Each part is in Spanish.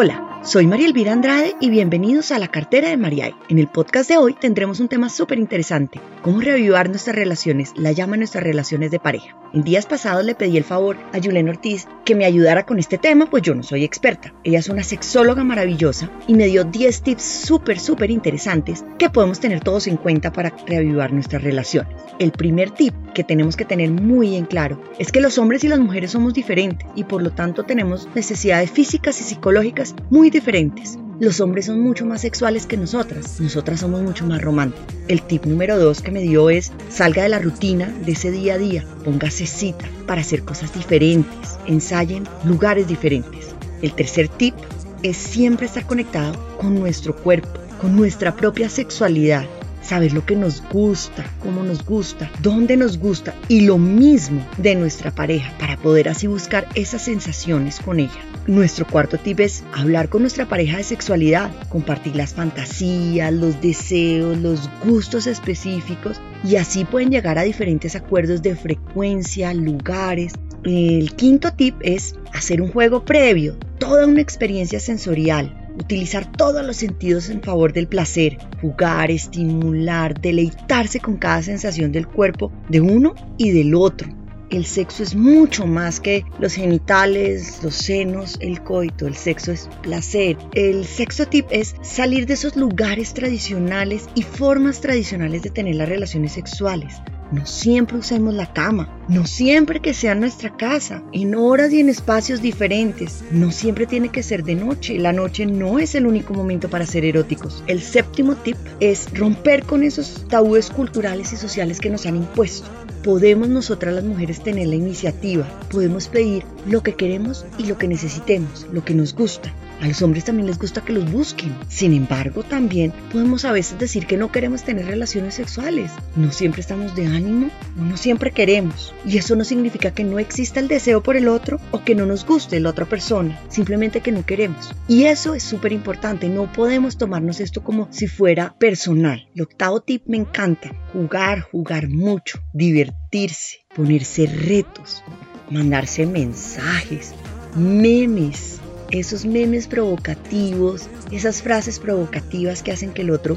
Hola, soy María Elvira Andrade y bienvenidos a la cartera de Mariay. En el podcast de hoy tendremos un tema súper interesante, cómo reavivar nuestras relaciones, la llama nuestras relaciones de pareja. En días pasados le pedí el favor a Julen Ortiz que me ayudara con este tema, pues yo no soy experta. Ella es una sexóloga maravillosa y me dio 10 tips súper, súper interesantes que podemos tener todos en cuenta para reavivar nuestras relaciones. El primer tip que tenemos que tener muy en claro es que los hombres y las mujeres somos diferentes y por lo tanto tenemos necesidades físicas y psicológicas muy diferentes. Los hombres son mucho más sexuales que nosotras, nosotras somos mucho más románticas. El tip número dos que me dio es salga de la rutina de ese día a día, póngase cita para hacer cosas diferentes, ensayen lugares diferentes. El tercer tip es siempre estar conectado con nuestro cuerpo, con nuestra propia sexualidad, saber lo que nos gusta, cómo nos gusta, dónde nos gusta y lo mismo de nuestra pareja para poder así buscar esas sensaciones con ella. Nuestro cuarto tip es hablar con nuestra pareja de sexualidad, compartir las fantasías, los deseos, los gustos específicos y así pueden llegar a diferentes acuerdos de frecuencia, lugares. El quinto tip es hacer un juego previo, toda una experiencia sensorial utilizar todos los sentidos en favor del placer, jugar, estimular, deleitarse con cada sensación del cuerpo de uno y del otro. El sexo es mucho más que los genitales, los senos, el coito. El sexo es placer. El sexo tip es salir de esos lugares tradicionales y formas tradicionales de tener las relaciones sexuales. No siempre usemos la cama, no siempre que sea nuestra casa, en horas y en espacios diferentes. No siempre tiene que ser de noche, la noche no es el único momento para ser eróticos. El séptimo tip es romper con esos tabúes culturales y sociales que nos han impuesto. Podemos nosotras las mujeres tener la iniciativa, podemos pedir lo que queremos y lo que necesitemos, lo que nos gusta. A los hombres también les gusta que los busquen. Sin embargo, también podemos a veces decir que no queremos tener relaciones sexuales. No siempre estamos de ánimo, no siempre queremos. Y eso no significa que no exista el deseo por el otro o que no nos guste la otra persona, simplemente que no queremos. Y eso es súper importante, no podemos tomarnos esto como si fuera personal. El octavo tip me encanta, jugar, jugar mucho, divertirse, ponerse retos, mandarse mensajes, memes esos memes provocativos, esas frases provocativas que hacen que el otro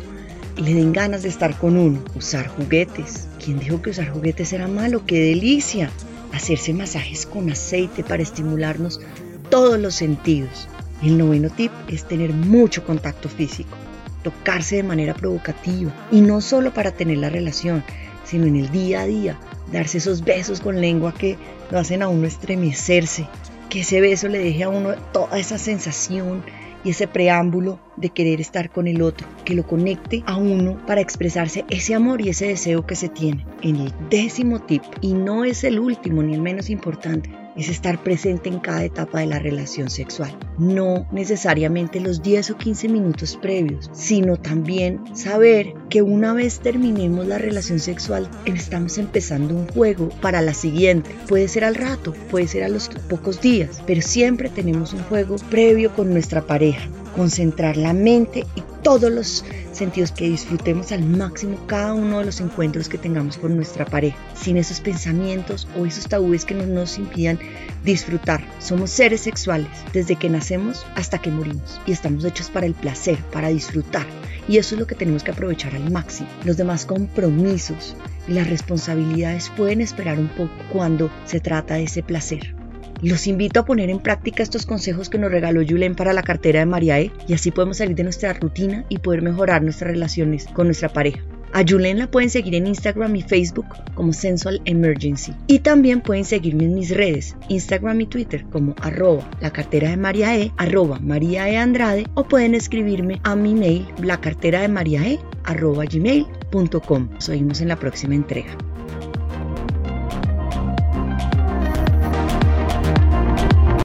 le den ganas de estar con uno. Usar juguetes. ¿Quién dijo que usar juguetes era malo? ¡Qué delicia! Hacerse masajes con aceite para estimularnos todos los sentidos. El noveno tip es tener mucho contacto físico, tocarse de manera provocativa y no solo para tener la relación, sino en el día a día, darse esos besos con lengua que lo hacen a uno estremecerse, que ese beso le deje a uno toda esa sensación y ese preámbulo de querer estar con el otro, que lo conecte a uno para expresarse ese amor y ese deseo que se tiene. En el décimo tip, y no es el último ni el menos importante, es estar presente en cada etapa de la relación sexual. No necesariamente los 10 o 15 minutos previos, sino también saber que una vez terminemos la relación sexual, estamos empezando un juego para la siguiente. Puede ser al rato, puede ser a los pocos días, pero siempre tenemos un juego previo con nuestra pareja concentrar la mente y todos los sentidos que disfrutemos al máximo cada uno de los encuentros que tengamos con nuestra pareja, sin esos pensamientos o esos tabúes que nos impidan disfrutar. Somos seres sexuales desde que nacemos hasta que morimos y estamos hechos para el placer, para disfrutar. Y eso es lo que tenemos que aprovechar al máximo. Los demás compromisos y las responsabilidades pueden esperar un poco cuando se trata de ese placer. Los invito a poner en práctica estos consejos que nos regaló Julen para la cartera de Mariae y así podemos salir de nuestra rutina y poder mejorar nuestras relaciones con nuestra pareja. A Julen la pueden seguir en Instagram y Facebook como Sensual Emergency. Y también pueden seguirme en mis redes, Instagram y Twitter como arroba la cartera de María E, arroba María E Andrade o pueden escribirme a mi mail la cartera de María E arroba gmail.com. Nos vemos en la próxima entrega.